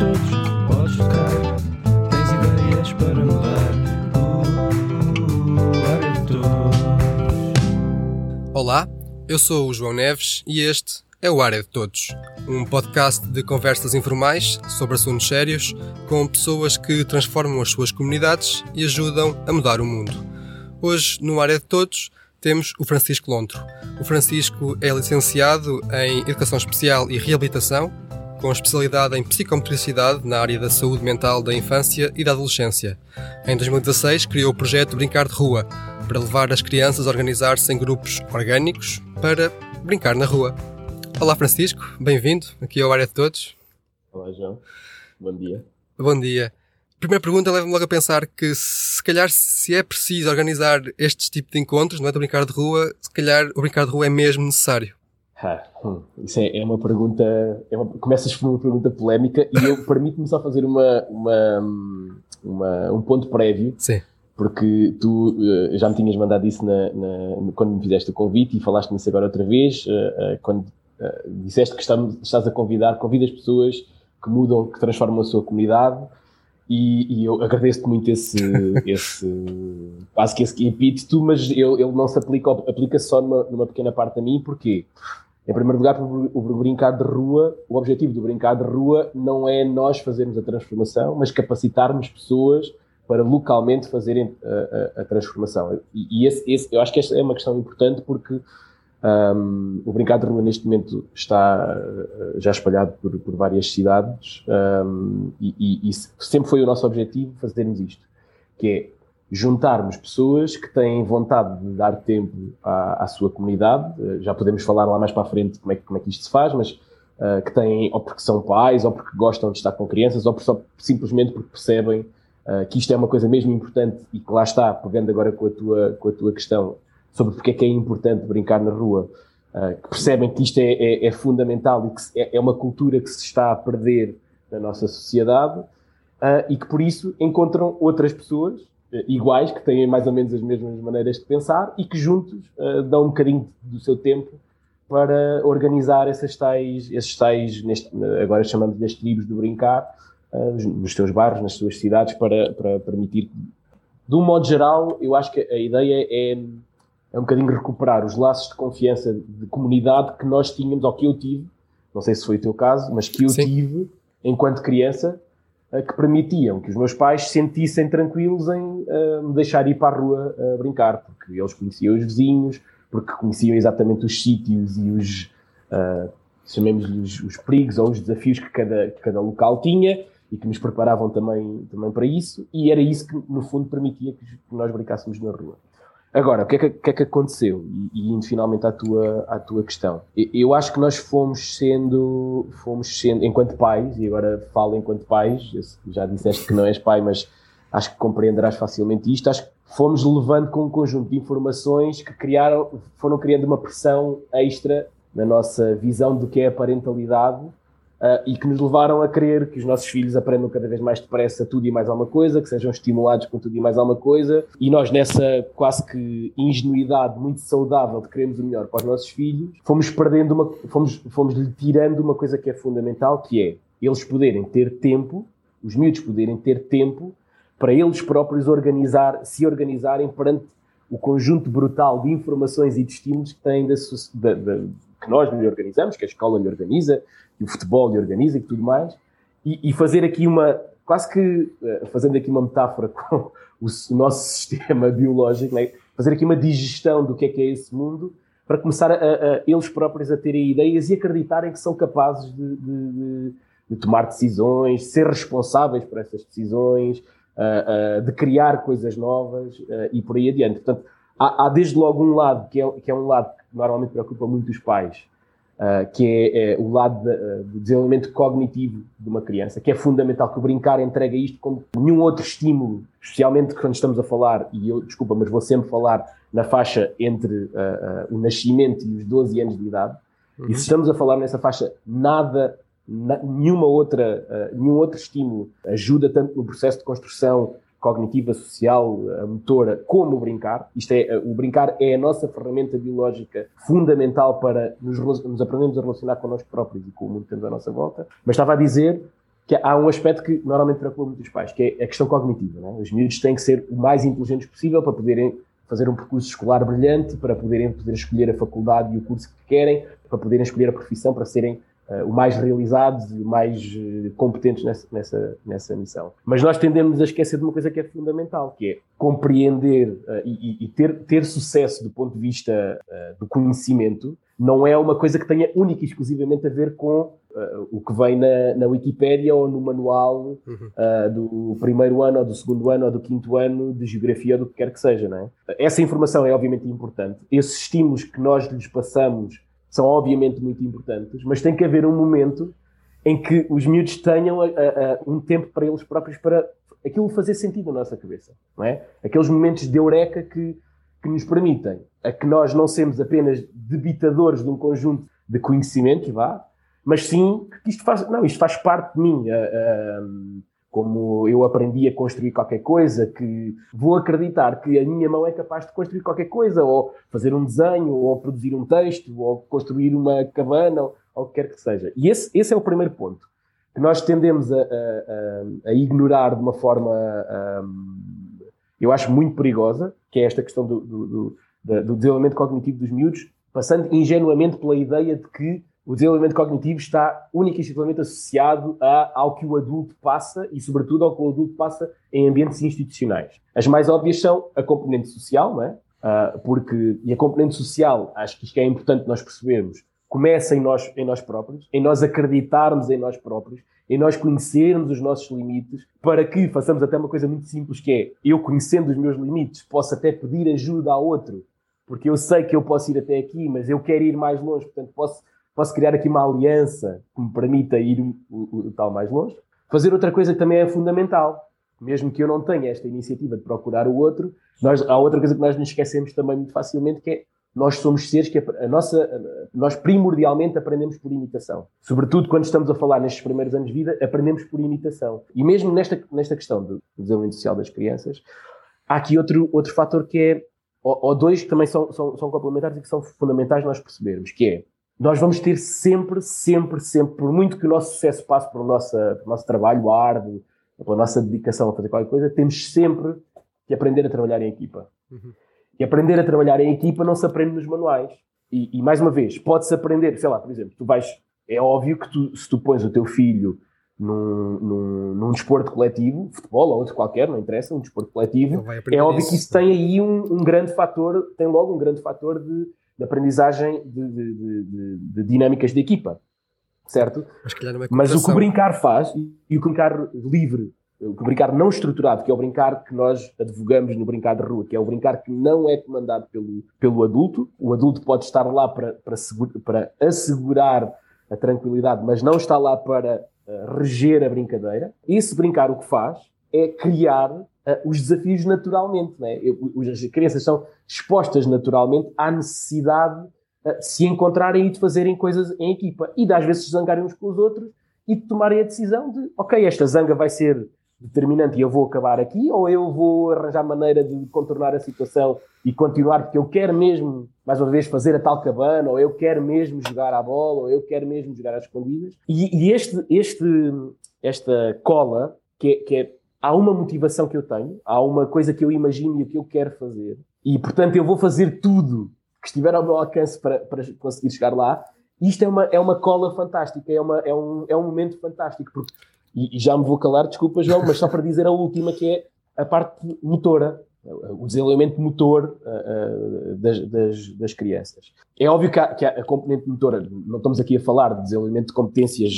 todos, podes tocar. Tens ideias para mudar. Uh. Olá, eu sou o João Neves e este é o Área de Todos, um podcast de conversas informais sobre assuntos sérios com pessoas que transformam as suas comunidades e ajudam a mudar o mundo. Hoje, no Área de Todos, temos o Francisco Lontro. O Francisco é licenciado em Educação Especial e Reabilitação, com especialidade em psicomotricidade na área da saúde mental da infância e da adolescência. Em 2016 criou o projeto Brincar de Rua, para levar as crianças a organizar-se em grupos orgânicos para brincar na rua. Olá Francisco, bem-vindo aqui ao Área de Todos. Olá, João. Bom dia. Bom dia. Primeira pergunta leva-me logo a pensar que se calhar se é preciso organizar estes tipos de encontros, não é, de brincar de rua, se calhar o brincar de rua é mesmo necessário. Ah, hum, isso é, é uma pergunta. É uma, começas por uma pergunta polémica e eu permito-me só fazer uma, uma, uma, um ponto prévio, Sim. porque tu eh, já me tinhas mandado isso na, na- quando me fizeste o convite e falaste nisso agora outra vez, eh, eh, quando disseste que estamos- estás a convidar, convidas pessoas que mudam, que transformam a sua comunidade. E, e eu agradeço-te muito esse, esse quase que esse epíteto, mas ele, ele não se aplica, aplica-se só numa, numa pequena parte a mim, porquê? Em primeiro lugar, o brincar de rua, o objetivo do brincar de rua não é nós fazermos a transformação, mas capacitarmos pessoas para localmente fazerem a, a- a transformação. E, e esse, esse- eu acho que esta é uma questão importante porque hum, o brincar de rua neste momento está uh, já espalhado por, por várias cidades hum, e, e- e sempre foi o nosso objetivo fazermos isto, que é juntarmos pessoas que têm vontade de dar tempo à, à sua comunidade. Eh, Já podemos falar lá mais para a frente como é, como é que isto se faz, mas eh, que têm, ou porque são pais, ou porque gostam de estar com crianças, ou por- só, simplesmente porque percebem eh, que isto é uma coisa mesmo importante e que lá está, pegando agora com a tua, com a tua questão sobre porque é que é importante brincar na rua, eh, que percebem que isto é, é- é fundamental e que é, é uma cultura que se está a perder na nossa sociedade ah, e que por isso encontram outras pessoas iguais, que têm mais ou menos as mesmas maneiras de pensar e que juntos ah, dão um bocadinho do seu tempo para organizar essas tais, esses tais neste, agora chamamos de tribos de brincar, ah, nos- seus bairros, nas suas cidades, para, para permitir. De um modo geral, eu acho que a ideia é, é um bocadinho recuperar os laços de confiança de comunidade que nós tínhamos, ou que eu tive, não sei se foi o teu caso, mas que eu Sim. tive enquanto criança, eh, que permitiam que os meus pais se sentissem tranquilos em eh, me deixar ir para a rua a brincar, porque eles conheciam os vizinhos, porque conheciam exatamente os sítios e os, eh, chamemos-lhe os, os perigos ou os desafios que cada, que cada local tinha e que nos preparavam também, também para isso, e era isso que, no fundo, permitia que nós brincássemos na rua. Agora, o que é que, que, é que aconteceu? E, e finalmente à tua, à tua questão. Eu acho que nós fomos sendo, fomos sendo, enquanto pais, e agora falo enquanto pais, já disseste que não és pai, mas acho que compreenderás facilmente isto, acho que fomos levando com um conjunto de informações que criaram, foram criando uma pressão extra na nossa visão do que é a parentalidade ah, e que nos levaram a querer que os nossos filhos aprendam cada vez mais depressa tudo e mais alguma coisa, que sejam estimulados com tudo e mais alguma coisa, e nós nessa quase que ingenuidade muito saudável de queremos o melhor para os nossos filhos, fomos perdendo uma, fomos, fomos lhe tirando uma coisa que é fundamental, que é eles poderem ter tempo, os miúdos poderem ter tempo para eles próprios organizar, se organizarem perante o conjunto brutal de informações e de estímulos que têm da- da- que nós lhe organizamos, que a escola lhe organiza, que o futebol lhe organiza e tudo mais, e, e fazer aqui uma, quase que eh, fazendo aqui uma metáfora com o, nosso sistema biológico, né? fazer aqui uma digestão do que é que é esse mundo, para começar a, a- eles próprios a terem ideias e acreditarem que são capazes de, de- de- tomar decisões, de ser responsáveis por essas decisões, ah, ah, de criar coisas novas ah, e por aí adiante. Portanto, há, há desde logo um lado que é, que é um lado que normalmente preocupa muito os pais, ah, que é, é o lado de- ah, do desenvolvimento cognitivo de uma criança, que é fundamental que o brincar entrega isto como nenhum outro estímulo, especialmente quando estamos a falar, e eu, desculpa, mas vou sempre falar na faixa entre ah, ah, o nascimento e os 12 anos de idade, e se estamos a falar nessa faixa, nada, na- nenhuma outra, ah, nenhum outro estímulo ajuda tanto no processo de construção cognitiva, social, motora, como brincar. Isto é, o brincar é a nossa ferramenta biológica fundamental para nos, nos aprendermos a relacionar connosco próprios e com o mundo que temos à nossa volta. Mas estava a dizer que há um aspecto que normalmente preocupa muitos pais, que é a questão cognitiva. Né? Os miúdos têm que ser o mais inteligentes possível para poderem fazer um percurso escolar brilhante, para poderem poder escolher a faculdade e o curso que querem, para poderem escolher a profissão, para serem uh, o mais realizados e o mais uh, competentes nessa, nessa, nessa missão. Mas nós tendemos a esquecer de uma coisa que é fundamental, que é compreender uh, e, e, ter, ter sucesso do ponto de vista do conhecimento, não é uma coisa que tenha única e exclusivamente a ver com Uh, o que vem na, na Wikipédia ou no manual uh, do primeiro ano ou do segundo ano ou do quinto ano de geografia ou do que quer que seja, não é? Essa informação é obviamente importante. Esses estímulos que nós lhes passamos são obviamente muito importantes, mas tem que haver um momento em que os miúdos tenham a, a, a, um tempo para eles próprios para aquilo fazer sentido na nossa cabeça, não é? Aqueles momentos de eureka que, que nos permitem a que nós não sejamos apenas debitadores de um conjunto de conhecimentos, vá, mas sim que isto faz, não, isto faz parte de mim. Como eu aprendi a construir qualquer coisa, que vou acreditar que a minha mão é capaz de construir qualquer coisa, ou fazer um desenho, ou produzir um texto, ou construir uma cabana, ou, o que quer que seja. E esse, esse é o primeiro ponto, que nós tendemos a, a, a ignorar de uma forma, um, eu acho, muito perigosa, que é esta questão do, do, do, do desenvolvimento cognitivo dos miúdos, passando ingenuamente pela ideia de que o desenvolvimento cognitivo está única e exclusivamente associado a, ao que o adulto passa e, sobretudo, ao que o adulto passa em ambientes institucionais. As mais óbvias são a componente social, não é? Uh, porque, e a componente social, acho que isto é importante nós percebermos, começa em nós, em nós próprios, em nós acreditarmos em nós próprios, em nós conhecermos os nossos limites, para que façamos até uma coisa muito simples, que é, eu conhecendo os meus limites, posso até pedir ajuda ao outro, porque eu sei que eu posso ir até aqui, mas eu quero ir mais longe, portanto posso posso criar aqui uma aliança que me permita ir o, o, o tal mais longe. Fazer outra coisa que também é fundamental, mesmo que eu não tenha esta iniciativa de procurar o outro, nós, há outra coisa que nós nos esquecemos também muito facilmente, que é nós somos seres que a, nossa, nós primordialmente aprendemos por imitação. Sobretudo quando estamos a falar nestes primeiros anos de vida, aprendemos por imitação. E mesmo nesta, nesta questão do desenvolvimento social das crianças, há aqui outro, outro fator que é, ou, ou dois que também são, são, são complementares e que são fundamentais nós percebermos, que é nós vamos ter sempre, sempre, sempre, por muito que o nosso sucesso passe pelo nosso, pelo nosso trabalho árduo, pela nossa dedicação a fazer qualquer coisa, temos sempre que aprender a trabalhar em equipa. Uhum. E aprender a trabalhar em equipa não se aprende nos manuais. E, e mais uma vez, pode-se aprender, sei lá, por exemplo, tu vais, é óbvio que tu, se tu pões o teu filho num, num, num, desporto coletivo, futebol ou outro qualquer, não interessa, um desporto coletivo, é óbvio isso. que isso tem aí um, um, grande fator, tem logo um grande fator de, de aprendizagem de, de, de, de, dinâmicas de equipa, certo? Mas, é Mas o que o brincar faz, e o brincar livre, o que o brincar não estruturado, que é o brincar que nós advogamos no brincar de rua, que é o brincar que não é comandado pelo, pelo adulto, o adulto pode estar lá para, para, para assegurar a tranquilidade, mas não está lá para uh, reger a brincadeira. Esse brincar o que faz é criar uh, os desafios naturalmente. Né? Eu, as crianças são expostas naturalmente à necessidade uh, de se encontrarem e de fazerem coisas em equipa e de às vezes se zangarem uns com os outros e de tomarem a decisão de, ok, esta zanga vai ser determinante e eu vou acabar aqui, ou eu vou arranjar maneira de contornar a situação e continuar, porque eu quero mesmo, mais uma vez, fazer a tal cabana, ou eu quero mesmo jogar à bola, ou eu quero mesmo jogar às escondidas. E, e este, este, esta cola, que é, que é há uma motivação que eu tenho, há uma coisa que eu imagino e que eu quero fazer, e portanto eu vou fazer tudo que estiver ao meu alcance para, para conseguir chegar lá. Isto é uma, é uma cola fantástica, é, uma, é, um, é um momento fantástico. Porque, e, e já me vou calar, desculpa, João, mas só para dizer a última, que é a parte motora, o desenvolvimento motor uh, uh, das, das, das, crianças. É óbvio que, há, que há a componente motora, não estamos aqui a falar de desenvolvimento de competências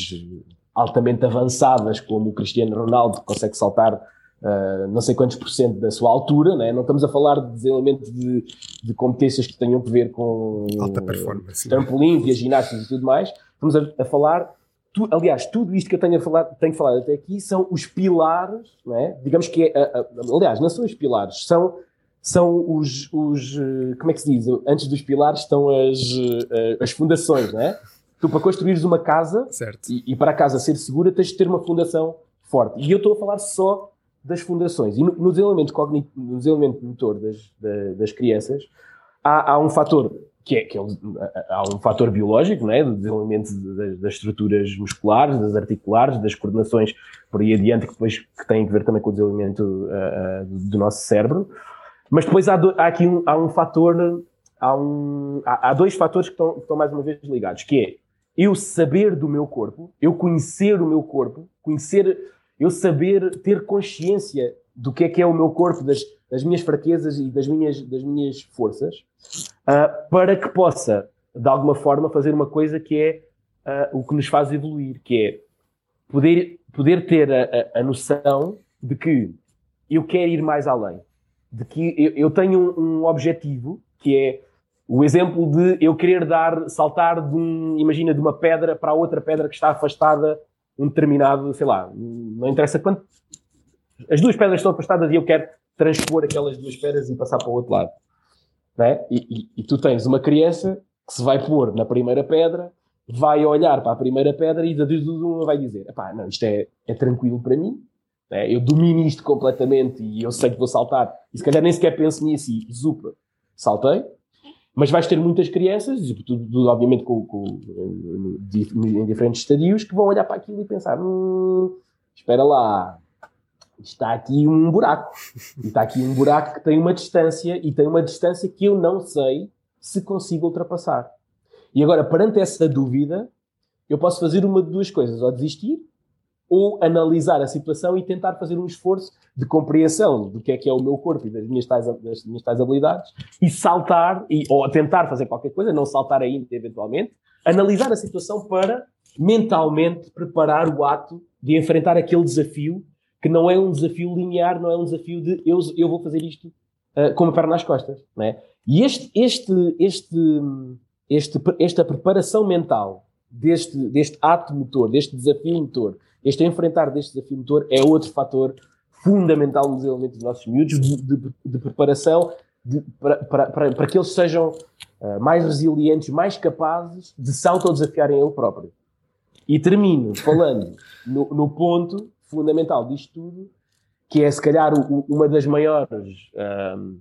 altamente avançadas, como o Cristiano Ronaldo, que consegue saltar uh, não sei quantos por cento da sua altura, né? não estamos a falar de desenvolvimento de, de competências que tenham a ver com alta performance, trampolim, via ginásticas e tudo mais, estamos a, a falar Tu, aliás, tudo isto que eu tenho, a falar, tenho falado até aqui são os pilares, não é? digamos que é, a, a, aliás, não são os pilares, são, são os, os, eh, como é que se diz? Antes dos pilares estão as, eh, as fundações, não é? Tu, para construires uma casa e, e, para a casa ser segura, tens de ter uma fundação forte. E eu estou a falar só das fundações. E no, no desenvolvimento cognitivo, no desenvolvimento motor das, das crianças, há, há, um fator que é, que é há um fator biológico, não é? do desenvolvimento das, das, estruturas musculares, das articulares, das coordenações por aí adiante, que depois que têm a ver também com o desenvolvimento uh, do nosso cérebro. Mas depois há, do, há aqui um, há um fator, há, um, há, há dois fatores que estão, que estão mais uma vez ligados, que é eu saber do meu corpo, eu conhecer o meu corpo, conhecer, eu saber ter consciência do que é que é o meu corpo, das, das minhas fraquezas e das minhas, das minhas forças, uh, para que possa, de alguma forma, fazer uma coisa que é uh, o que nos faz evoluir, que é poder, poder ter a, a, a, noção de que eu quero ir mais além, de que eu, eu tenho um, um objetivo que é o exemplo de eu querer dar, saltar de um, imagina, de uma pedra para outra pedra que está afastada um determinado, sei lá, não interessa quanto. As duas pedras estão afastadas e eu quero transpor aquelas duas pedras e passar para o outro lado. É? E, e, e, tu tens uma criança que se vai pôr na primeira pedra, vai olhar para a primeira pedra e de uma vai dizer: não, isto é, é tranquilo para mim, é? eu domino isto completamente e eu sei que vou saltar. E se calhar nem sequer penso nisso e zupa, saltei. Mas vais ter muitas crianças, tudo, obviamente com, com, em diferentes estadios, que vão olhar para aquilo e pensar: hum, espera lá, está aqui um buraco. E está aqui um buraco que tem uma distância e tem uma distância que eu não sei se consigo ultrapassar. E agora, perante essa dúvida, eu posso fazer uma de duas coisas: ou desistir, ou analisar a situação e tentar fazer um esforço de compreensão do que é que é o meu corpo e das minhas tais, das minhas tais habilidades e saltar, e, ou tentar fazer qualquer coisa, não saltar ainda eventualmente, analisar a situação para mentalmente preparar o ato de enfrentar aquele desafio que não é um desafio linear, não é um desafio de eu, eu vou fazer isto uh, com a perna nas costas. Não é? E este, este, este, este, esta preparação mental deste, deste ato motor, deste desafio motor, este enfrentar deste desafio motor é outro fator fundamental no desenvolvimento dos nossos miúdos, de, de, de preparação de, para, para, para, para, que eles sejam uh, mais resilientes, mais capazes de se autodesafiarem ele próprio. E termino falando no, no ponto fundamental disto tudo, que é se calhar o, uma das maiores um,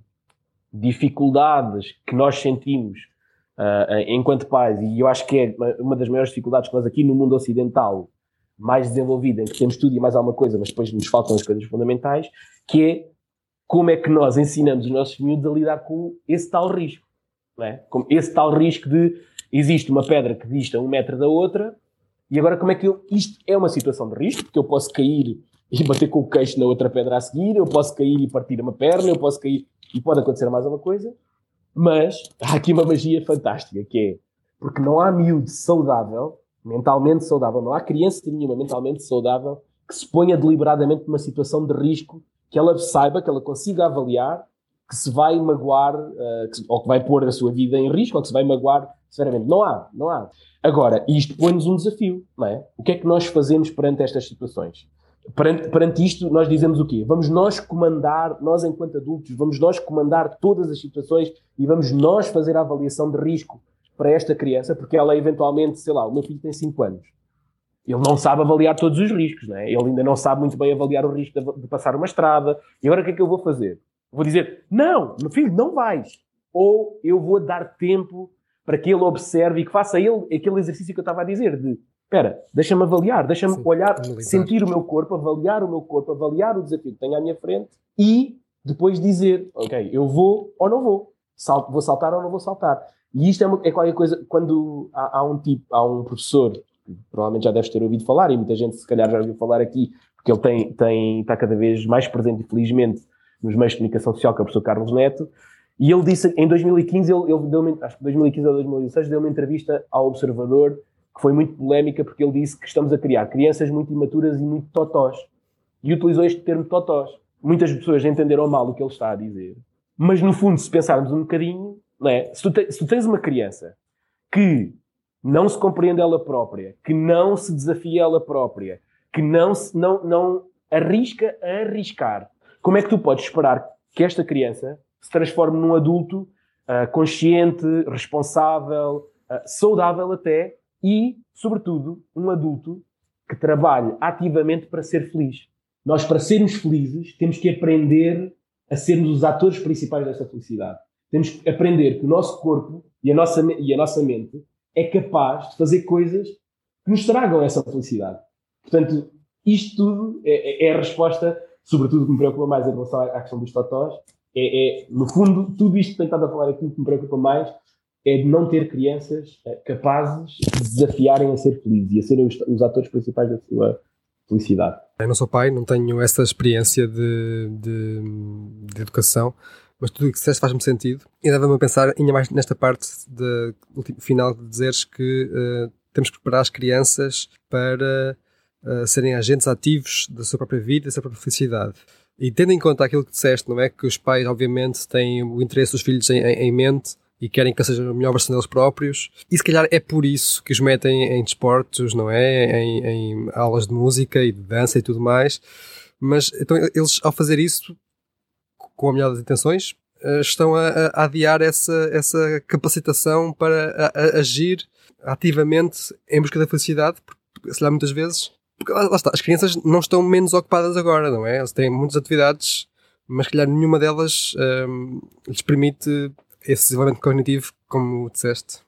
dificuldades que nós sentimos uh, enquanto pais, e eu acho que é uma das maiores dificuldades que nós aqui no mundo ocidental mais desenvolvido, em que temos tudo e mais alguma coisa, mas depois nos faltam as coisas fundamentais, que é como é que nós ensinamos os nossos miúdos a lidar com esse tal risco. Não é? Com esse tal risco de existe uma pedra que dista um metro da outra e agora, como é que eu. Isto é uma situação de risco, porque eu posso cair e bater com o queixo na outra pedra a seguir, eu posso cair e partir uma perna, eu posso cair e pode acontecer mais uma coisa, mas há aqui uma magia fantástica que é porque não há miúdo saudável, mentalmente saudável, não há criança nenhuma mentalmente saudável que se ponha deliberadamente numa situação de risco que ela saiba, que ela consiga avaliar que se vai magoar, uh, que, ou que vai pôr a sua vida em risco, ou que se vai magoar severamente. Não há, não há. Agora, isto põe-nos um desafio, não é? O que é que nós fazemos perante estas situações? Perante, perante isto, nós dizemos o quê? Vamos nós comandar, nós enquanto adultos, vamos nós comandar todas as situações e vamos nós fazer a avaliação de risco para esta criança, porque ela eventualmente, sei lá, o meu filho tem 5 anos. Ele não sabe avaliar todos os riscos, não é? Ele ainda não sabe muito bem avaliar o risco de, de passar uma estrada. E agora o que é que eu vou fazer? Vou dizer, não, meu filho, não vais. Ou eu vou dar tempo para que ele observe e que faça ele aquele exercício que eu estava a dizer de espera, deixa-me avaliar, deixa-me olhar, analisar. sentir o meu corpo, avaliar o meu corpo, avaliar o desafio que tenho à minha frente e depois dizer, ok, eu vou ou não vou, Salto, vou saltar ou não vou saltar. E isto é, uma, é qualquer coisa, quando há, há, um tipo, há um professor, provavelmente já deves ter ouvido falar, e muita gente se calhar já ouviu falar aqui, porque ele tem, tem, está cada vez mais presente, infelizmente, nos meios de comunicação social, que é o professor Carlos Neto, e ele disse, em 2015, ele, ele deu acho que 2015 ou 2016, deu uma entrevista ao Observador que foi muito polémica porque ele disse que estamos a criar crianças muito imaturas e muito totós. E utilizou este termo totós. Muitas pessoas entenderam mal o que ele está a dizer. Mas no fundo, se pensarmos um bocadinho, é? se, tu te, se tu tens uma criança que não se compreende ela própria, que não se desafia ela própria, que não, se, não, não arrisca a arriscar, como é que tu podes esperar que esta criança se transforme num adulto uh, consciente, responsável, uh, saudável até e, sobretudo, um adulto que trabalhe ativamente para ser feliz. Nós, para sermos felizes, temos que aprender a sermos os atores principais dessa felicidade. Temos que aprender que o nosso corpo E a nossa, e a nossa mente é capaz de fazer coisas que nos tragam essa felicidade. Portanto, isto tudo é, é, é a resposta, sobretudo que me preocupa mais em relação à, questão dos totós, é, é, no fundo, tudo isto que tenho estado a falar aqui, o que me preocupa mais é de não ter crianças eh, capazes de desafiarem a ser felizes e a serem os, os atores principais da sua felicidade. Eu não sou pai, não tenho essa experiência de, de, de educação, mas tudo o que disseste faz-me sentido e leva-me a pensar ainda mais nesta parte de, final de dizeres que uh, temos que preparar as crianças para uh, serem agentes ativos da sua própria vida, da sua própria felicidade. E tendo em conta aquilo que disseste, não é? Que os pais, obviamente, têm o interesse dos filhos em, em mente e querem que seja a melhor versão deles próprios. E se calhar é por isso que os metem em desportos, não é? Em, em aulas de música e de dança e tudo mais. Mas então eles, ao fazer isso, com a melhor das intenções, eh, estão a, a adiar essa, essa capacitação para a, a agir ativamente em busca da felicidade, porque, se lá muitas vezes, porque lá, lá está, as crianças não estão menos ocupadas agora, não é? Elas têm muitas atividades, mas calhar nenhuma delas ehm, lhes permite esse desenvolvimento cognitivo, como disseste?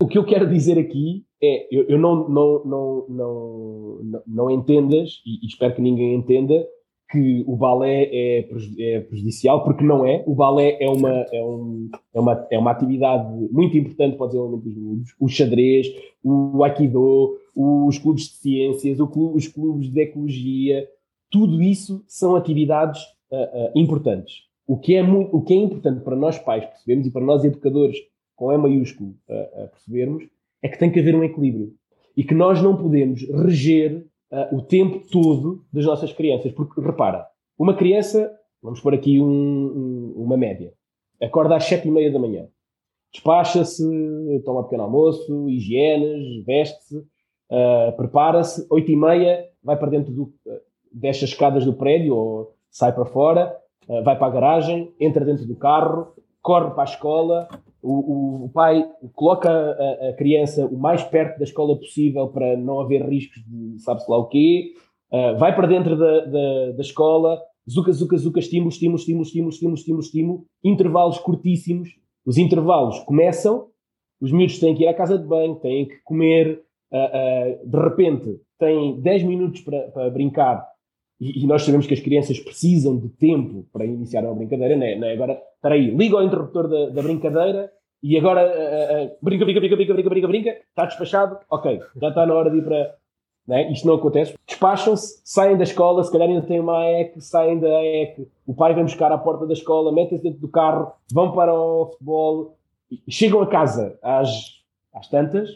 O que eu quero dizer aqui é, eu, eu não, não, não, não, não, entendas, e, e, espero que ninguém entenda, que o balé é, é prejudicial, porque não é. O balé é uma, é, um, é, uma, é uma atividade muito importante para o desenvolvimento dos miúdos. O xadrez, o aikido, os clubes de ciências, clube, os clubes de ecologia, tudo isso são atividades uh, uh, importantes. O que, é muito, o que é importante para nós pais percebermos e para nós educadores com E maiúsculo a percebermos é que tem que haver um equilíbrio e que nós não podemos reger uh, o tempo todo das nossas crianças. Porque, repara, uma criança, vamos pôr aqui um, um, uma média, acorda às sete e meia da manhã, despacha-se, toma pequeno almoço, higienes, veste-se, uh, prepara-se, oito e meia, vai para dentro do, uh, desce as escadas do prédio ou sai para fora, eh, vai para a garagem, entra dentro do carro, corre para a escola, o, o, pai coloca a, a, criança o mais perto da escola possível para não haver riscos de sabe-se lá o quê, uh, vai para dentro da, da, da, escola, zuca, zuca, zuca, estímulo, estímulo, estímulo, estímulo, estímulo, estímulo, estímulo, intervalos curtíssimos, os intervalos começam, os miúdos têm que ir à casa de banho, têm que comer, uh, uh, de repente têm 10 minutos para, para brincar e, e, nós sabemos que as crianças precisam de tempo para iniciar uma brincadeira, não é? Não é? Agora, espera aí, liga ao interruptor da, da brincadeira e agora uh, uh, brinca, brinca, brinca, brinca, brinca, brinca, brinca, está despachado, ok, já está na hora de ir para. Não é? Isto não acontece. Despacham-se, saem da escola, se calhar ainda têm uma AEC, saem da AEC, o pai vem buscar à porta da escola, metem-se dentro do carro, vão para o futebol, chegam a casa às, às tantas,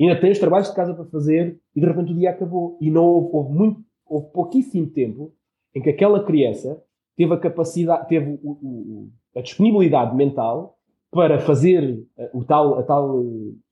ainda têm os trabalhos de casa para fazer e de repente o dia acabou. E não houve, houve muito houve pouquíssimo tempo em que aquela criança teve a capacidade, teve o, o, a disponibilidade mental para fazer eh, o tal, a tal,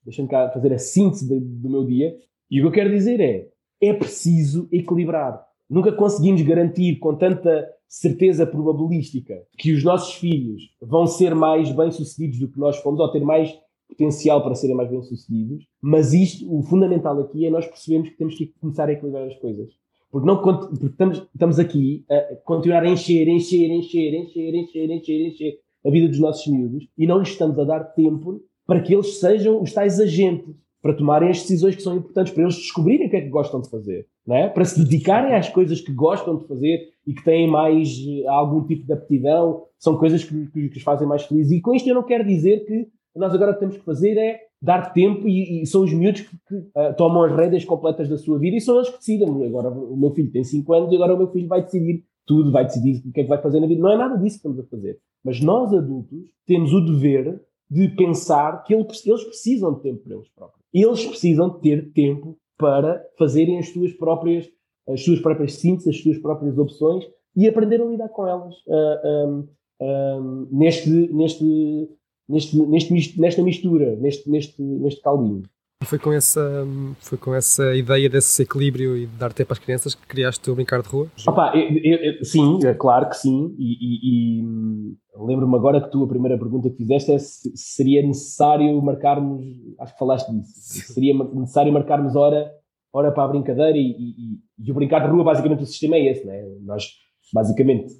deixa-me cá fazer a síntese de, do meu dia. E o que eu quero dizer é, é preciso equilibrar. Nunca conseguimos garantir com tanta certeza probabilística que os nossos filhos vão ser mais bem-sucedidos do que nós fomos, ou ter mais potencial para serem mais bem-sucedidos, mas isto, o fundamental aqui é nós percebermos que temos que começar a equilibrar as coisas. Porque, não, porque estamos, estamos aqui a continuar a encher, encher, encher, encher, encher, encher, encher a vida dos nossos miúdos e não lhes estamos a dar tempo para que eles sejam os tais agentes, para tomarem as decisões que são importantes, para eles descobrirem o que é que gostam de fazer, não é? para se dedicarem às coisas que gostam de fazer e que têm mais eh, algum tipo de aptidão, são coisas que, que, que os fazem mais felizes. E com isto eu não quero dizer que nós agora temos que fazer é dar tempo e, e são os miúdos que, que uh, tomam as rédeas completas da sua vida e são eles que decidem. Agora o meu filho tem 5 anos e agora o meu filho vai decidir tudo, vai decidir o que é que vai fazer na vida. Não é nada disso que estamos a fazer. Mas nós adultos temos o dever de pensar que eles precisam de tempo para eles próprios. Eles precisam de ter tempo para fazerem as suas próprias, as suas próprias sínteses, as suas próprias opções e aprender a lidar com elas uh, um, um, neste, neste, neste, neste, nesta mistura, neste, neste, neste caldinho. Foi com, essa, foi com essa ideia desse equilíbrio e de dar tempo às crianças que criaste o Brincar de Rua? Opa, eu, eu, sim, é claro que sim. E, e, e lembro-me agora que tu, a primeira pergunta que fizeste é se seria necessário marcarmos, acho que falaste disso, seria necessário marcarmos hora, hora para a brincadeira e, e, e, o Brincar de Rua, basicamente o sistema é esse, né? Nós, basicamente,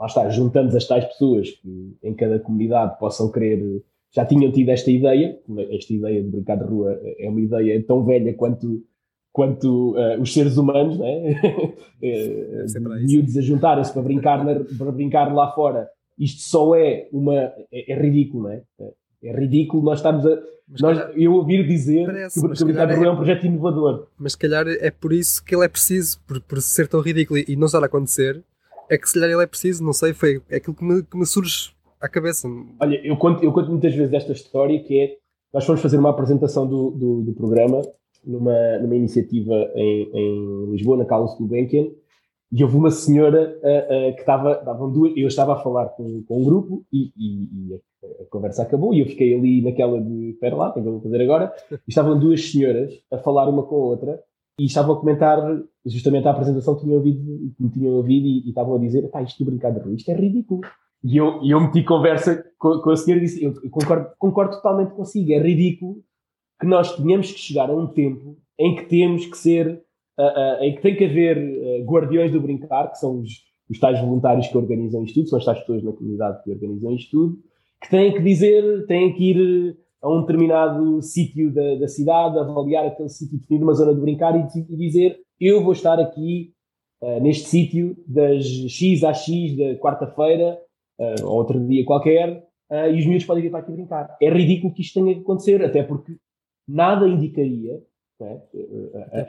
lá está, juntamos as tais pessoas que em cada comunidade possam querer já tinham tido esta ideia, esta ideia de brincar de rua é uma ideia tão velha quanto, quanto uh, os seres humanos, né? miúdos a juntarem-se para brincar, para brincar lá fora. Isto só é uma. É, é ridículo, não é? É ridículo nós estamos a. nós, calhar, eu ouvir dizer parece, que, o Brincar de Rua é, é um projeto inovador. Mas se calhar é por isso que ele é preciso, por, por ser tão ridículo e não estar a acontecer, é que se calhar ele é preciso, não sei, foi é aquilo que me, que me surge à cabeça. Olha, eu conto, eu conto muitas vezes esta história que é, nós fomos fazer uma apresentação do, do, do programa numa, numa iniciativa em, em Lisboa, na Carlos Gulbenkian, e houve uma senhora uh, uh, que estava, estavam duas, eu estava a falar com, com um grupo e, e, e a, a, conversa acabou e eu fiquei ali naquela de, espera lá, tenho que fazer agora, e estavam duas senhoras a falar uma com a outra e estavam a comentar justamente a apresentação que tinham ouvido, que me tinham ouvido e, e estavam a dizer, pá, isto de brincar de isto é ridículo. E eu, e eu meti conversa com, com a senhora e disse: Eu concordo, concordo totalmente consigo, é ridículo que nós tenhamos que chegar a um tempo em que temos que ser, uh, uh, em que tem que haver uh, guardiões do brincar, que são os, os tais voluntários que organizam isto tudo, são as tais pessoas na comunidade que organizam isto tudo, que têm que dizer, têm que ir a um determinado sítio da, da, cidade, avaliar aquele sítio, definir uma zona de brincar e, e dizer: Eu vou estar aqui neste sítio das X às X da quarta-feira uh, ou outro dia qualquer, uh, e os miúdos podem vir para aqui brincar. É ridículo que isto tenha que acontecer, até porque nada indicaria, é?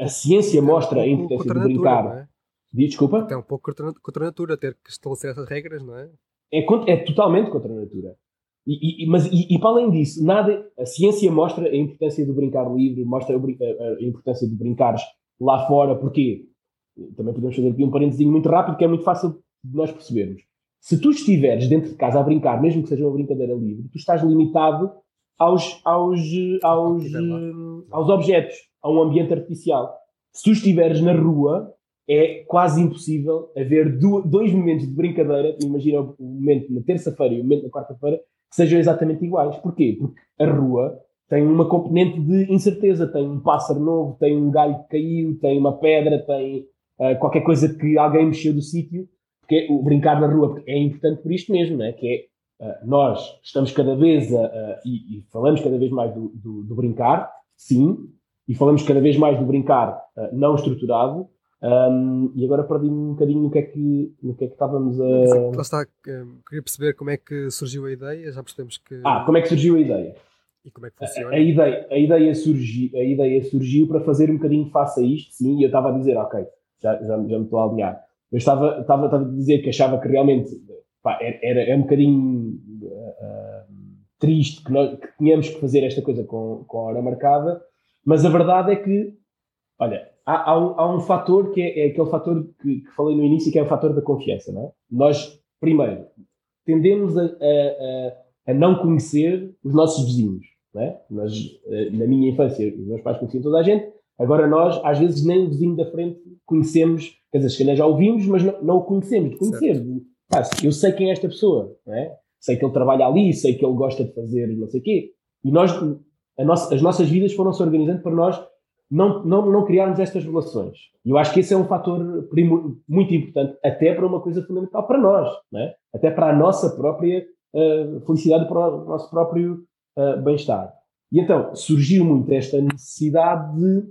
a, a, ciência mostra um a importância de brincar. É? Desculpa? É um pouco contra, contra a natura ter que estabelecer essas regras, não é? É, é totalmente contra a natura. E, e, mas, e, e, para além disso, nada, a ciência mostra a importância do brincar livre, mostra a, a, importância de brincares lá fora, porque também podemos fazer aqui um parênteses muito rápido que é muito fácil de nós percebermos. Se tu estiveres dentro de casa a brincar, mesmo que seja uma brincadeira livre, tu estás limitado aos, aos, aos, aos objetos, a um ambiente artificial. Se tu estiveres na rua, é quase impossível haver dois momentos de brincadeira, imagina o momento na terça-feira e o momento na quarta-feira, sejam exatamente iguais. Porquê? Porque a rua tem uma componente de incerteza, tem um pássaro novo, tem um galho que caiu, tem uma pedra, tem uh, qualquer coisa que alguém mexeu do sítio porque o brincar na rua é importante por isto mesmo, né? que é uh, nós estamos cada vez a, e, e, falamos cada vez mais do, do, do, brincar, sim, e falamos cada vez mais do brincar uh, não estruturado. Um, e agora perdi um bocadinho no que é que, no que, é que estávamos a. Lá está, queria perceber como é que surgiu a ideia, já percebemos que. Ah, como é que surgiu a ideia? E como é que funciona? A, a, ideia, a, ideia, surgi, a ideia surgiu para fazer um bocadinho face a isto, sim, e eu estava a dizer, ok, já, já, já me estou a alinhar eu estava, estava, estava a dizer que achava que realmente pá, era, era um bocadinho uh, triste que, nós, que tínhamos que fazer esta coisa com, com a hora marcada, mas a verdade é que, olha, há, há, um, há um fator que é, é aquele fator que, que, falei no início, que é o fator da confiança. Não é? Nós, primeiro, tendemos a, a, a, não conhecer os nossos vizinhos. Não é? Nós, eh, na minha infância, os meus pais conheciam toda a gente, agora nós, às vezes, nem o vizinho da frente conhecemos Quer dizer, se calhar já ouvimos, mas não, não o conhecemos. De conhecer. Ah, eu sei quem é esta pessoa, não é? sei que ele trabalha ali, sei que ele gosta de fazer não sei o quê. E nós, nossa, as nossas vidas foram-se organizando para nós não, não, não criarmos estas relações. E eu acho que esse é um fator muito importante, até para uma coisa fundamental para nós, não é? até para a nossa própria uh, felicidade, para o nosso próprio uh, bem-estar. E então surgiu muito esta necessidade de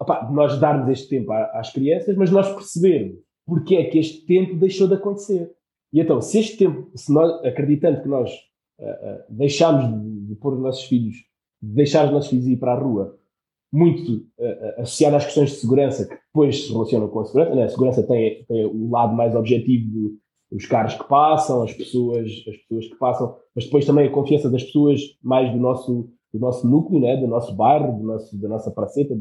opa, nós darmos este tempo às crianças, mas nós percebermos porque é que este tempo deixou de acontecer. E então, se este tempo, se nós, acreditando que nós uh, deixamos de, de, pôr os nossos filhos, de deixar os nossos filhos ir para a rua, muito uh, associado às questões de segurança, que depois se relacionam com a segurança, né? a segurança tem, tem o lado mais objetivo dos carros que passam, as pessoas, as pessoas que passam, mas depois também a confiança das pessoas mais do nosso, do nosso núcleo, né? do nosso bairro, do nosso, da nossa praceta,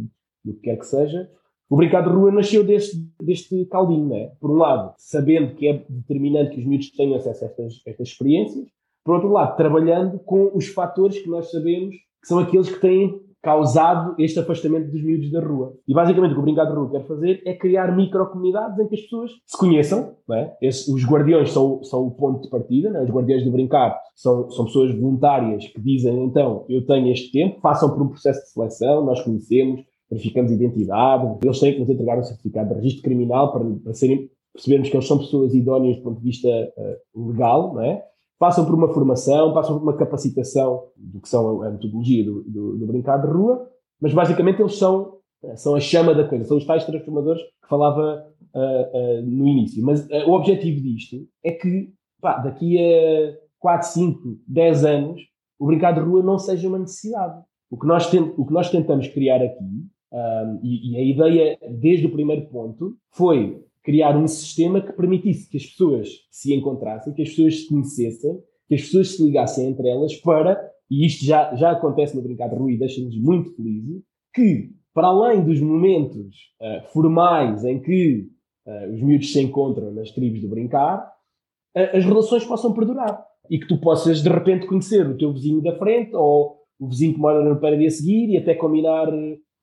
do que quer que seja. O brincar de rua nasceu deste, deste caldinho, né? Por um lado, sabendo que é determinante que os miúdos tenham acesso a estas, estas experiências. Por outro lado, trabalhando com os fatores que nós sabemos que são aqueles que têm causado este afastamento dos miúdos da rua. E basicamente o que o Brincar de Rua quer fazer é criar microcomunidades em que as pessoas se conheçam. É? Esse, os guardiões são, são o ponto de partida, é? os guardiões do Brincar são, são pessoas voluntárias que dizem então eu tenho este tempo, passam por um processo de seleção, nós conhecemos, verificamos identidade, eles têm que nos entregar um certificado de registro criminal para, para serem, percebermos que eles são pessoas idóneas do ponto de vista uh, legal, não é? Passam por uma formação, passam por uma capacitação do que são a metodologia do, do, do brincar de rua, mas basicamente eles são, são a chama da coisa, são os tais transformadores que falava uh, uh, no início. Mas uh, o objetivo disto é que pá, daqui a 4, 5, 10 anos o brincar de rua não seja uma necessidade. O que nós, o que nós tentamos criar aqui, um, e, e a ideia desde o primeiro ponto, foi criar um sistema que permitisse que as pessoas se encontrassem, que as pessoas se conhecessem, que as pessoas se ligassem entre elas para, e isto já, já acontece no Brincar de Rua e deixa-nos muito felizes, que para além dos momentos uh, formais em que uh, os miúdos se encontram nas tribos do brincar, uh, as relações possam perdurar. E que tu possas de repente conhecer o teu vizinho da frente ou o vizinho que mora no prédio a seguir e até combinar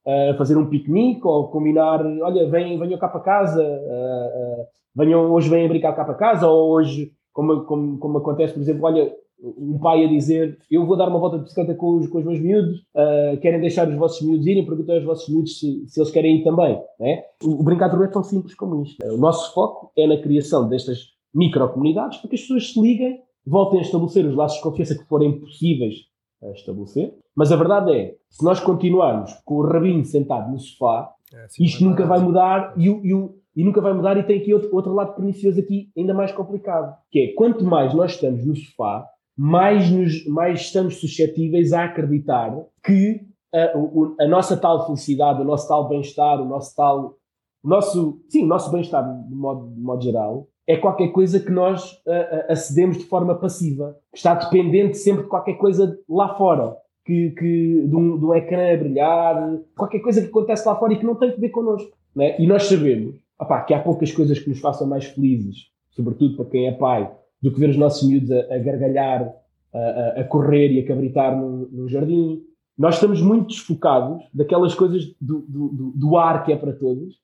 uh, fazer um piquenique ou combinar, olha, venham, venham cá para casa, uh, uh, venham, hoje vêm brincar cá para casa, ou hoje, como, como, como acontece, por exemplo, olha, um pai a dizer eu vou dar uma volta de bicicleta com os, com os meus miúdos, uh, querem deixar os vossos miúdos irem, perguntar aos vossos miúdos se, se eles querem ir também. Né? O, o brincar de rua é tão simples como isto. O nosso foco é na criação destas microcomunidades para que as pessoas se liguem, voltem a estabelecer os laços de confiança que forem possíveis a estabelecer. Mas a verdade é, se nós continuarmos com o rabinho sentado no sofá, é, assim isto nunca vai mudar e, e, e, nunca vai mudar e tem aqui outro, outro lado pernicioso aqui ainda mais complicado, que é quanto mais nós estamos no sofá, mais, nos, mais estamos suscetíveis a acreditar que a, a nossa tal felicidade, o nosso tal bem-estar, o nosso tal, nosso, sim, o nosso bem-estar de modo, de modo geral, é qualquer coisa que nós uh, acedemos de forma passiva, que está dependente sempre de qualquer coisa lá fora, que, que de, um, de um ecrã a brilhar, qualquer coisa que acontece lá fora e que não tem a ver connosco. Né? E nós sabemos opá, que há poucas coisas que nos façam mais felizes, sobretudo para quem é pai, do que ver os nossos miúdos a, a gargalhar, a, a, correr e a cabritar no, jardim. Nós estamos muito desfocados daquelas coisas do, do, do ar que é para todos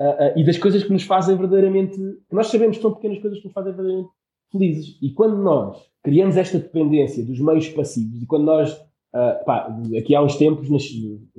uh, uh, e das coisas que nos fazem verdadeiramente. nós sabemos que são pequenas coisas que nos fazem verdadeiramente felizes. E quando nós criamos esta dependência dos meios passivos e quando nós. Uh, pá, aqui há uns tempos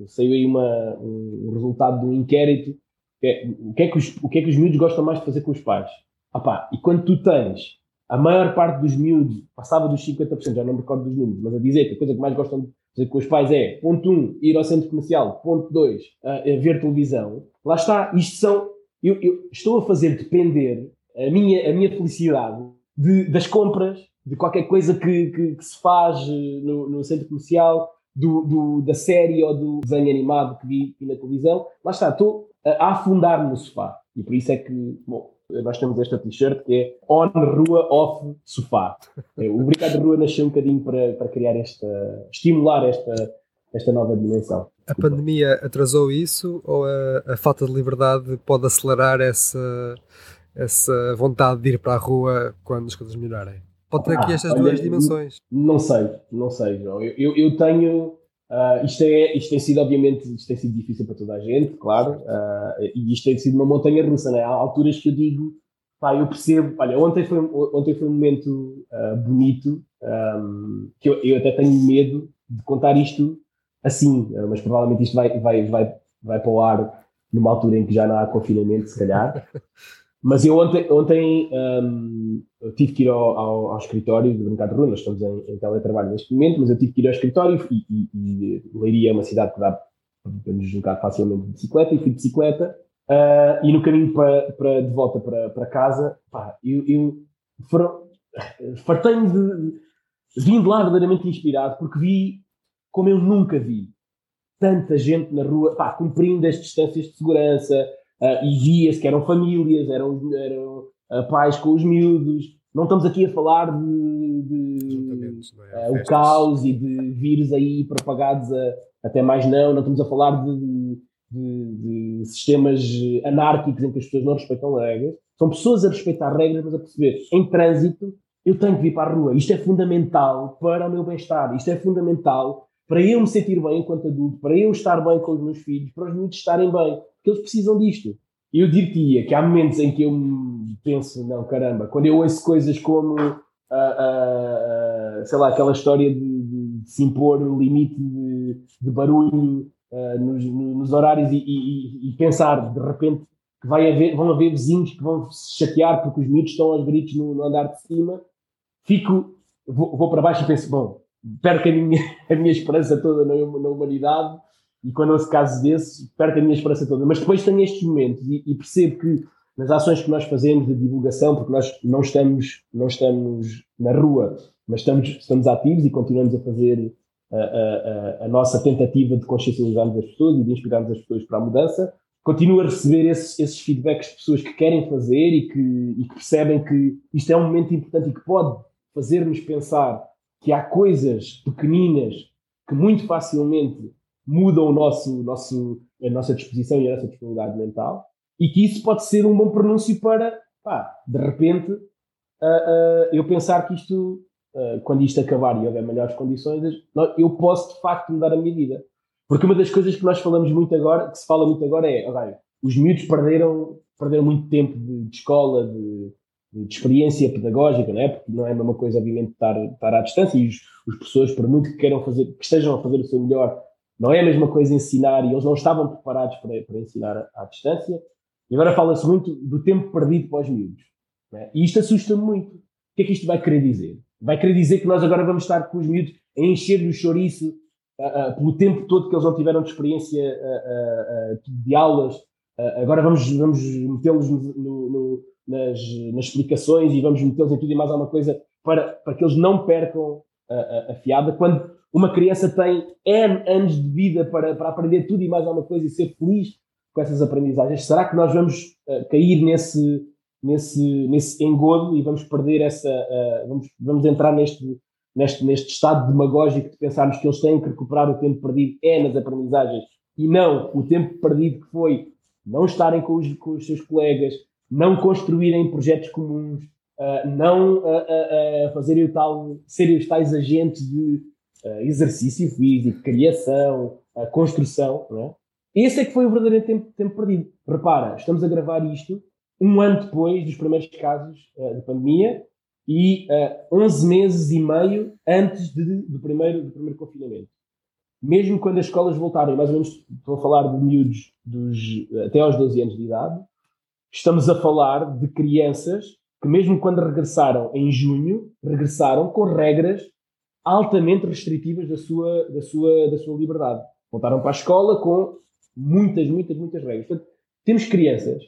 saiu aí uma, um resultado de um inquérito que é, o, que é que os, o que é que os miúdos gostam mais de fazer com os pais. Ah, pá, e quando tu tens a maior parte dos miúdos, passava dos 50%, já não me recordo dos números, mas a dizer que a coisa que mais gostam de fazer com os pais é, ponto 1, um, ir ao centro comercial, ponto 2, uh, ver televisão, lá está, isto são, eu, eu, estou a fazer depender a minha, a minha felicidade de, das compras, de qualquer coisa que, que, que se faz eh, no, no centro comercial, do, do, da série ou do desenho animado que vi, na televisão, lá está, estou a, a afundar-me no sofá. E por isso é que, bom, nós temos esta t-shirt que é on rua, off sofá. É, o de Rua nasceu um bocadinho para, para criar esta, estimular esta, esta nova dimensão. A pandemia atrasou isso ou a, a falta de liberdade pode acelerar essa, essa vontade de ir para a rua quando as coisas melhorarem? Pode ter aqui ah, estas duas dimensões. Não sei, não sei, João. Eu, eu, eu tenho Uh, isto, é, isto tem sido, obviamente, isto tem sido difícil para toda a gente, claro, uh, e isto tem sido uma montanha russa, né? Há alturas que eu digo, pá, eu percebo, olha, ontem foi, ontem foi um momento uh, bonito, um, que eu, eu até tenho medo de contar isto assim, mas provavelmente isto vai, vai, vai, vai para o ar numa altura em que já não há confinamento, se calhar. Mas eu ontem, ontem um, eu tive que ir ao, ao, ao escritório de Brincar de Rua, nós estamos em, em, teletrabalho neste momento, mas eu tive que ir ao escritório e, e, e Leiria é uma cidade que dá para nos jogar facilmente de bicicleta e fui de bicicleta uh, e no caminho para, para, de volta para, para casa, pá, eu, eu fartei-me de, vim de lá verdadeiramente inspirado porque vi como eu nunca vi tanta gente na rua, pá, cumprindo as distâncias de segurança, uh, e via-se que eram famílias, eram, eram uh, pais com os miúdos. Não estamos aqui a falar de, de uh, o caos e de vírus aí propagados a, até mais não, não estamos a falar de, de, de, sistemas anárquicos em que as pessoas não respeitam regras. São pessoas a respeitar regras, mas a perceber, em trânsito, eu tenho que vir para a rua. Isto é fundamental para o meu bem-estar. Isto é fundamental para eu me sentir bem enquanto adulto, para eu estar bem com os meus filhos, para os miúdos estarem bem que eles precisam disto. Eu diria que há momentos em que eu penso, não, caramba, quando eu ouço coisas como, uh, uh, uh, sei lá, aquela história de, de, de se impor o limite de, de barulho nos, nos, horários e, e, e, pensar, de repente, que vai haver, vão haver vizinhos que vão se chatear porque os miúdos estão aos gritos no, no andar de cima, fico, vou, vou para baixo e penso, bom, perco a minha, a minha esperança toda na, na humanidade e quando houve casos desses, perco a minha esperança toda. Mas depois tenho estes momentos e, e, percebo que nas ações que nós fazemos de divulgação, porque nós não estamos, não estamos na rua, mas estamos, estamos ativos e continuamos a fazer a, a, a nossa tentativa de consciencializarmos as pessoas e de inspirarmos as pessoas para a mudança, continuo a receber esses, esses feedbacks de pessoas que querem fazer e que, e que percebem que isto é um momento importante e que pode fazer-nos pensar que há coisas pequeninas que muito facilmente mudam o nosso, nosso, a nossa disposição e a nossa disponibilidade mental e que isso pode ser um bom pronúncio para, pá, de repente, uh, uh, eu pensar que isto, uh, quando isto acabar e houver melhores condições, eu posso de facto mudar a minha vida. Porque uma das coisas que nós falamos muito agora, que se fala muito agora é, os miúdos perderam, perderam muito tempo de, de escola, de, de, experiência pedagógica, não é? Porque não é a mesma coisa, obviamente, estar, estar à distância e os, os professores, por muito que queiram fazer, que estejam a fazer o seu melhor, não é a mesma coisa ensinar e eles não estavam preparados para, para ensinar à distância. E agora fala-se muito do tempo perdido para os miúdos. É? E isto assusta-me muito. O que é que isto vai querer dizer? Vai querer dizer que nós agora vamos estar com os miúdos a encher o chouriço uh, uh, pelo tempo todo que eles não tiveram de experiência uh, de aulas. agora vamos, vamos metê-los nas, nas explicações e vamos metê-los em tudo e mais alguma coisa para, para que eles não percam a, a, fiada. Quando uma criança tem N anos de vida para, para aprender tudo e mais alguma coisa e ser feliz com essas aprendizagens, será que nós vamos cair nesse, nesse, nesse engodo e vamos perder essa. vamos, vamos entrar neste neste, neste estado demagógico de pensarmos que eles têm que recuperar o tempo perdido é nas aprendizagens e não o tempo perdido que foi não estarem com os, com os seus colegas, não construírem projetos comuns, uh, não uh, uh, fazerem o tal, serem os tais agentes de exercício físico, criação, construção. Não é? Esse é que foi o verdadeiro tempo, tempo perdido. Repara, estamos a gravar isto um ano depois dos primeiros casos de pandemia e uh, eh, 11 meses e meio antes de, do, primeiro, do primeiro confinamento. Mesmo quando as escolas voltarem, mais ou menos estou a falar de miúdos dos, até aos 12 anos de idade, estamos a falar de crianças que, mesmo quando regressaram em junho, regressaram com regras altamente restritivas da sua, da sua, da sua liberdade. Voltaram para a escola com muitas, muitas, muitas regras. Portanto, temos crianças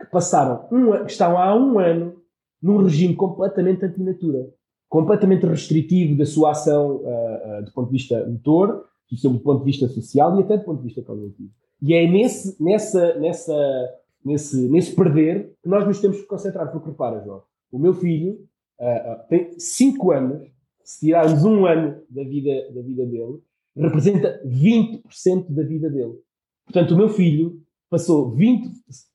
que passaram um, que estão há um ano num regime completamente antinatura, completamente restritivo da sua ação uh, uh, do ponto de vista motor, do ponto de vista social e até do ponto de vista cognitivo. E é nesse, nessa, nessa, nesse, nesse perder que nós nos temos que concentrar. Porque repara, João, o meu filho uh, tem 5 anos, se tirarmos um ano da vida, da vida dele, representa 20% da vida dele. Portanto, o meu filho passou 20,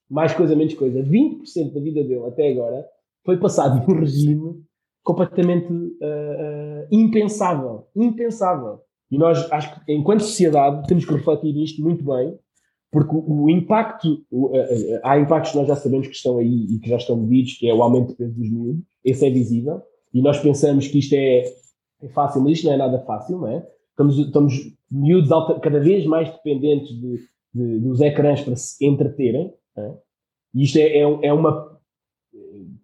mais coisa, menos coisa, 20% da vida dele até agora foi passado por um regime completamente uh, uh, impensável. Impensável. E nós, acho que, enquanto sociedade, temos que refletir isto muito bem, porque o, o impacto, o, uh, há impactos que nós já sabemos que estão aí e que já estão medidos, que é o aumento do peso dos miúdos, esse é visível, e nós pensamos que isto é, é fácil, mas isto não é nada fácil, não é? Estamos, estamos miúdos alta, cada vez mais dependentes de, de, dos ecrãs para se entreterem, é? e isto é, é, é uma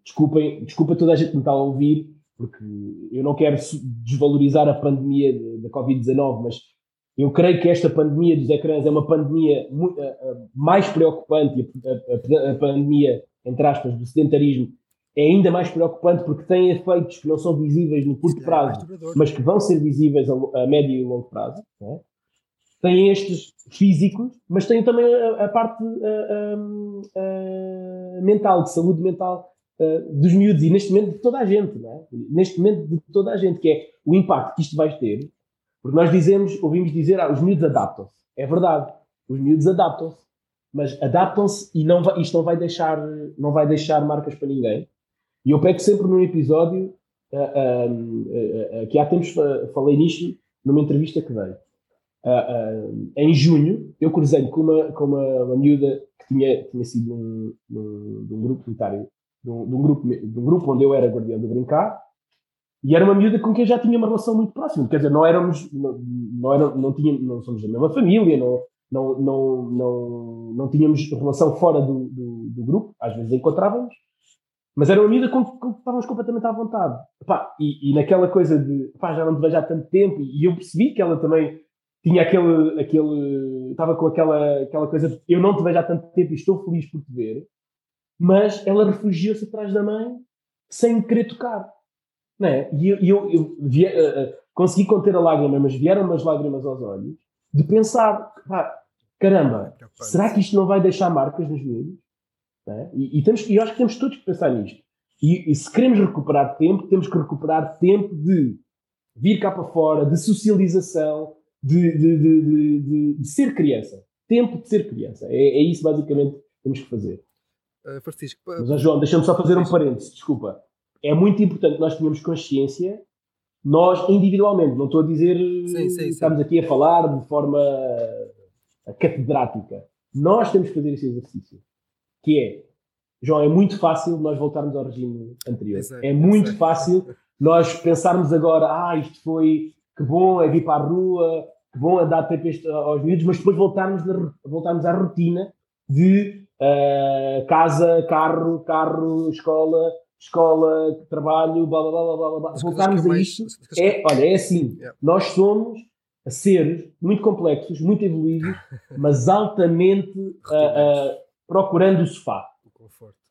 desculpem, desculpa toda a gente que me está a ouvir, porque eu não quero desvalorizar a pandemia da Covid-19, mas eu creio que esta pandemia dos ecrãs é uma pandemia muito, mais preocupante, a, a, a pandemia, entre aspas, do sedentarismo é ainda mais preocupante porque tem efeitos que não são visíveis no curto é prazo, mas que vão ser visíveis a, a médio e longo prazo. É? Tem estes físicos, mas tem também a, a parte mental, de saúde mental dos miúdos e neste momento de toda a gente, é? Neste momento de toda a gente, que é o impacto que isto vai ter, porque nós dizemos, ouvimos dizer, ah, os miúdos adaptam-se. É verdade, os miúdos adaptam-se, mas adaptam-se e não vai, isto não vai deixar, não vai deixar marcas para ninguém. E eu pego sempre num episódio uh, uh, que há tempos falei nisto numa entrevista que dei. em junho, eu cruzei com uma, com uma, uma miúda que tinha, tinha sido num, num, num grupo militar de um, grupo, de um grupo onde eu era guardião do brincar, e era uma miúda com quem eu já tinha uma relação muito próxima. Quer dizer, não éramos, não, não, era, não, tínhamos, não somos da mesma família, não, não, não, não, não tínhamos relação fora do, do, do grupo, às vezes encontrávamos, Mas era uma miúda com que estávamos completamente à vontade. Epá, e, e, naquela coisa de pá, já não te vejo há tanto tempo, e eu percebi que ela também tinha aquele. aquele estava com aquela, aquela coisa de eu não te vejo há tanto tempo e estou feliz por te ver, mas ela refugiou-se atrás da mãe sem querer tocar. Não é? E eu, eu, eu via, uh, uh, consegui conter a lágrima, mas vieram umas lágrimas aos olhos de pensar: pá, caramba, será que isto não vai deixar marcas nos miúdos? É? E, e, temos, e eu acho que temos todos que pensar nisto. E, e, se queremos recuperar tempo, temos que recuperar tempo de vir cá para fora, de socialização, de, de, de, de ser criança. Tempo de ser criança. É, é isso basicamente que temos que fazer. Uh, Francisco, Mas, João, deixa-me só fazer um parênteses, desculpa. É muito importante que nós tenhamos consciência, nós individualmente, não estou a dizer, sim, sim, sim. estamos aqui a falar de forma catedrática. Nós temos que fazer esse exercício que é, João, é muito fácil nós voltarmos ao regime anterior. Exato, é muito exato. fácil nós pensarmos agora, ah, isto foi, que bom é vir para a rua, que bom é dar tempo aos miúdos, mas depois voltarmos, na, voltarmos à rotina de uh, casa, carro, carro, escola, escola, trabalho, blá blá blá blá blá. Voltarmos a isto. É, olha, é assim, yeah. nós somos seres muito complexos, muito evoluídos, mas altamente uh, uh, procurando o sofá.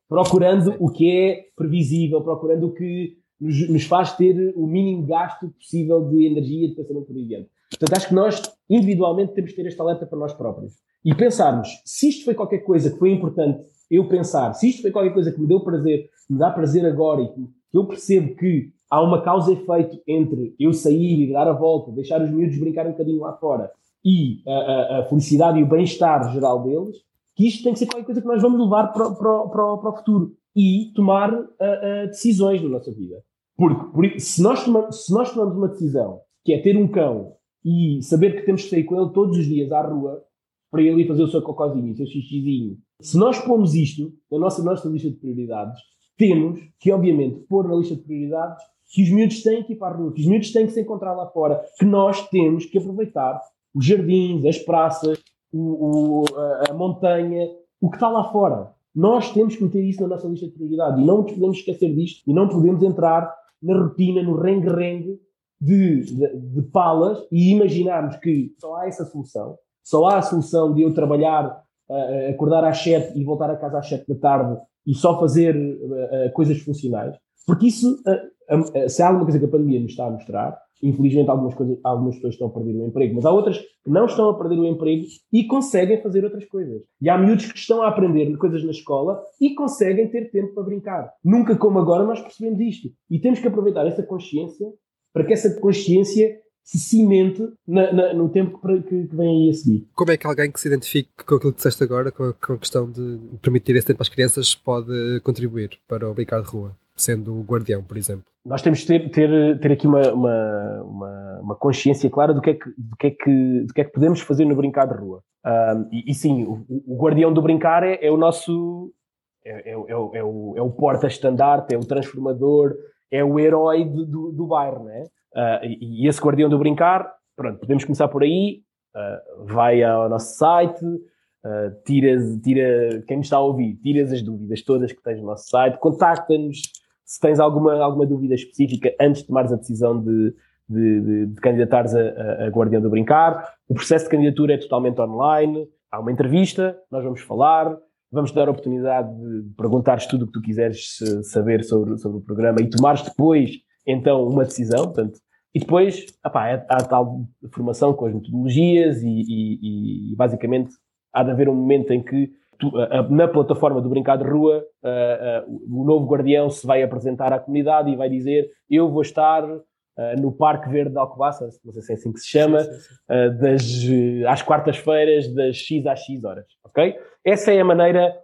Procurando o que é previsível, procurando o que nos, nos, faz ter o mínimo gasto possível de energia de pensamento por diante. Portanto, acho que nós, individualmente, temos que ter esta alerta para nós próprios. E pensarmos, se isto foi qualquer coisa que foi importante eu pensar, se isto foi qualquer coisa que me deu prazer, me dá prazer agora e que eu percebo que há uma causa e efeito entre eu sair e dar a volta, deixar os miúdos brincar um bocadinho lá fora e a, a, a felicidade e o bem-estar geral deles, que isto tem que ser qualquer coisa que nós vamos levar para, para, para, para o futuro e tomar uh, uh, decisões na nossa vida. Porque, se, nós tomamos, se nós tomamos uma decisão que é ter um cão e saber que temos que sair com ele todos os dias à rua para ele ir fazer o seu cocôzinho, o seu xixizinho, se nós pomos isto na nossa, nossa lista de prioridades, temos que, obviamente, pôr na lista de prioridades que os miúdos têm que ir para a rua, que os miúdos têm que se encontrar lá fora, que nós temos que aproveitar os jardins, as praças, o, o, a montanha, o que está lá fora. Nós temos que meter isso na nossa lista de prioridade e não nos podemos esquecer disto e não podemos entrar na rotina, no rengue-rengue de, de, de, palas e imaginarmos que só há essa solução, só há a solução de eu trabalhar, acordar às 7 e voltar a casa às 7 da tarde e só fazer coisas funcionais, porque isso, se há alguma coisa que a pandemia nos está a mostrar, Infelizmente, algumas, coisas, algumas pessoas estão a perder o emprego, mas há outras que não estão a perder o emprego e conseguem fazer outras coisas. E há miúdos que estão a aprender coisas na escola e conseguem ter tempo para brincar. Nunca como agora nós percebemos isto. E temos que aproveitar essa consciência para que essa consciência se cimente na, na, no tempo que, que, vem aí a seguir. Como é que alguém que se identifique com aquilo que disseste agora, com a, com a questão de permitir esse tempo às crianças, pode contribuir para o brincar de rua? Sendo o guardião, por exemplo? Nós temos de ter, ter, ter aqui uma, uma, uma, uma, consciência clara do que, é que, do, que é que, do que é que podemos fazer no brincar de rua. Um, e, e, sim, o, o, guardião do brincar é, é o nosso. É, é, é, o, é o, é o porta-estandarte, é o transformador, é o herói do, do, do bairro, né? Uh, e, e, esse guardião do brincar, pronto, podemos começar por aí. Uh, vai ao nosso site, uh, tira, quem nos está a ouvir, tira as dúvidas todas que tens no nosso site, contacta-nos, se tens alguma, alguma dúvida específica antes de tomares a decisão de, de, de, de candidatares a, a, Guardião do Brincar. O processo de candidatura é totalmente online. Há uma entrevista, nós vamos falar, vamos te dar a oportunidade de perguntares tudo o que tu quiseres saber sobre, sobre o programa e tomares depois, então, uma decisão. Portanto, e depois, há, há tal formação com as metodologias e, e, e basicamente há de haver um momento em que na plataforma do Brincar de Rua, o novo guardião se vai apresentar à comunidade e vai dizer: Eu vou estar no Parque Verde de Alcobaça, não sei se é assim que se chama, sim, sim, sim. Das, às quartas-feiras, das X às X horas. Ok? Essa é a maneira.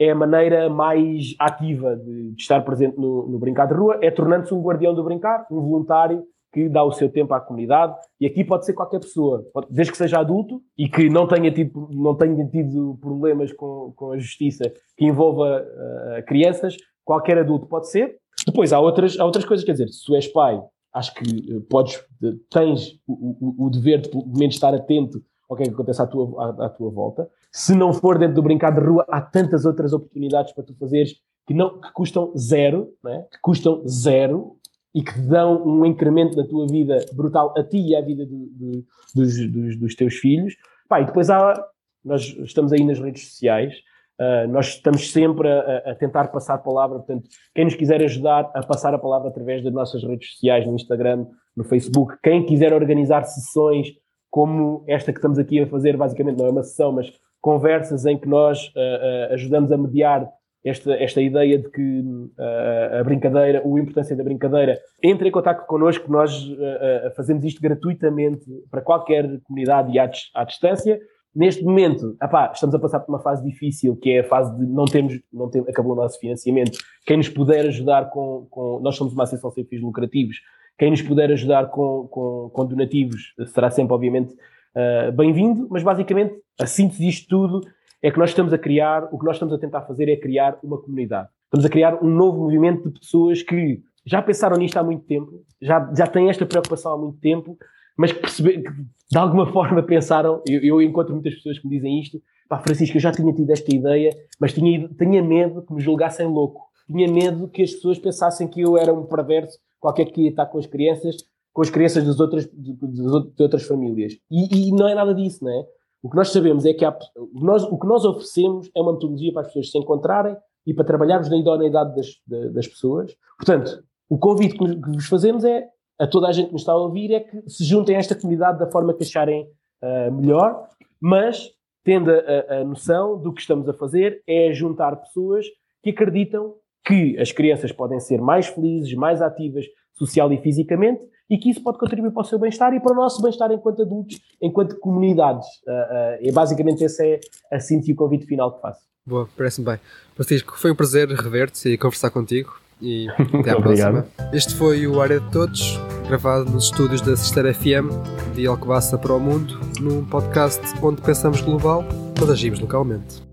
É a maneira mais ativa de, de estar presente no, no Brincar de Rua, é tornando-se um guardião do brincar, um voluntário que dá o seu tempo à comunidade, e aqui pode ser qualquer pessoa, desde que seja adulto e que não tenha tido, não tenha tido problemas com, com a justiça que envolva uh, crianças, qualquer adulto pode ser. Depois há outras, há outras coisas, quer dizer, se tu és pai, acho que uh, podes, tens o, o, o, dever de pelo menos estar atento ao que é que acontece à tua, à, à tua volta. Se não for dentro do brincar de rua, há tantas outras oportunidades para tu fazeres que, não, que custam zero, né? que custam zero e que dão um incremento na tua vida brutal a ti e à vida do, do, dos, dos, dos, teus filhos. Pá, e depois há, nós estamos aí nas redes sociais, uh, nós estamos sempre a, a, tentar passar palavra, portanto, quem nos quiser ajudar a passar a palavra através das nossas redes sociais, no Instagram, no Facebook, quem quiser organizar sessões como esta que estamos aqui a fazer, basicamente não é uma sessão, mas conversas em que nós uh, uh, ajudamos a mediar esta, esta ideia de que uh, a brincadeira, a importância da brincadeira, entre em contato connosco, nós uh, fazemos isto gratuitamente para qualquer comunidade à, à distância. Neste momento, apá, estamos a passar por uma fase difícil, que é a fase de não temos, não acabou o nosso financiamento. Quem nos puder ajudar com, com nós somos uma associação sem fins lucrativos, quem nos puder ajudar com, com, com donativos será sempre, obviamente, uh, bem-vindo, mas basicamente a síntese disto tudo é que nós estamos a criar, o que nós estamos a tentar fazer é criar uma comunidade. Estamos a criar um novo movimento de pessoas que já pensaram nisto há muito tempo, já, já têm esta preocupação há muito tempo, mas que, de alguma forma pensaram, eu, eu, encontro muitas pessoas que me dizem isto, pá, Francisco, eu já tinha tido esta ideia, mas tinha, tinha medo que me julgassem louco. Tinha medo que as pessoas pensassem que eu era um perverso, qualquer que ia estar com as crianças, com as crianças das outras, de, de outras famílias. E, e, não é nada disso, não é? O que nós sabemos é que há, nós, o que nós oferecemos é uma metodologia para as pessoas se encontrarem e para trabalharmos na idoneidade das, das pessoas. Portanto, o convite que vos fazemos é a toda a gente que nos está a ouvir é que se juntem a esta comunidade da forma que acharem uh, melhor, mas tendo a, a, noção do que estamos a fazer é juntar pessoas que acreditam que as crianças podem ser mais felizes, mais ativas social e fisicamente e que isso pode contribuir para o seu bem-estar e para o nosso bem-estar enquanto adultos, enquanto comunidades. Uh, uh, e basicamente esse é a síntese e o convite final que faço. Boa, parece-me bem. Francisco, foi um prazer rever-te e conversar contigo e até à próxima. Este foi o Área de Todos, gravado nos estúdios da Sister FM de Alcobaça para o Mundo, num podcast onde pensamos global, mas agimos localmente.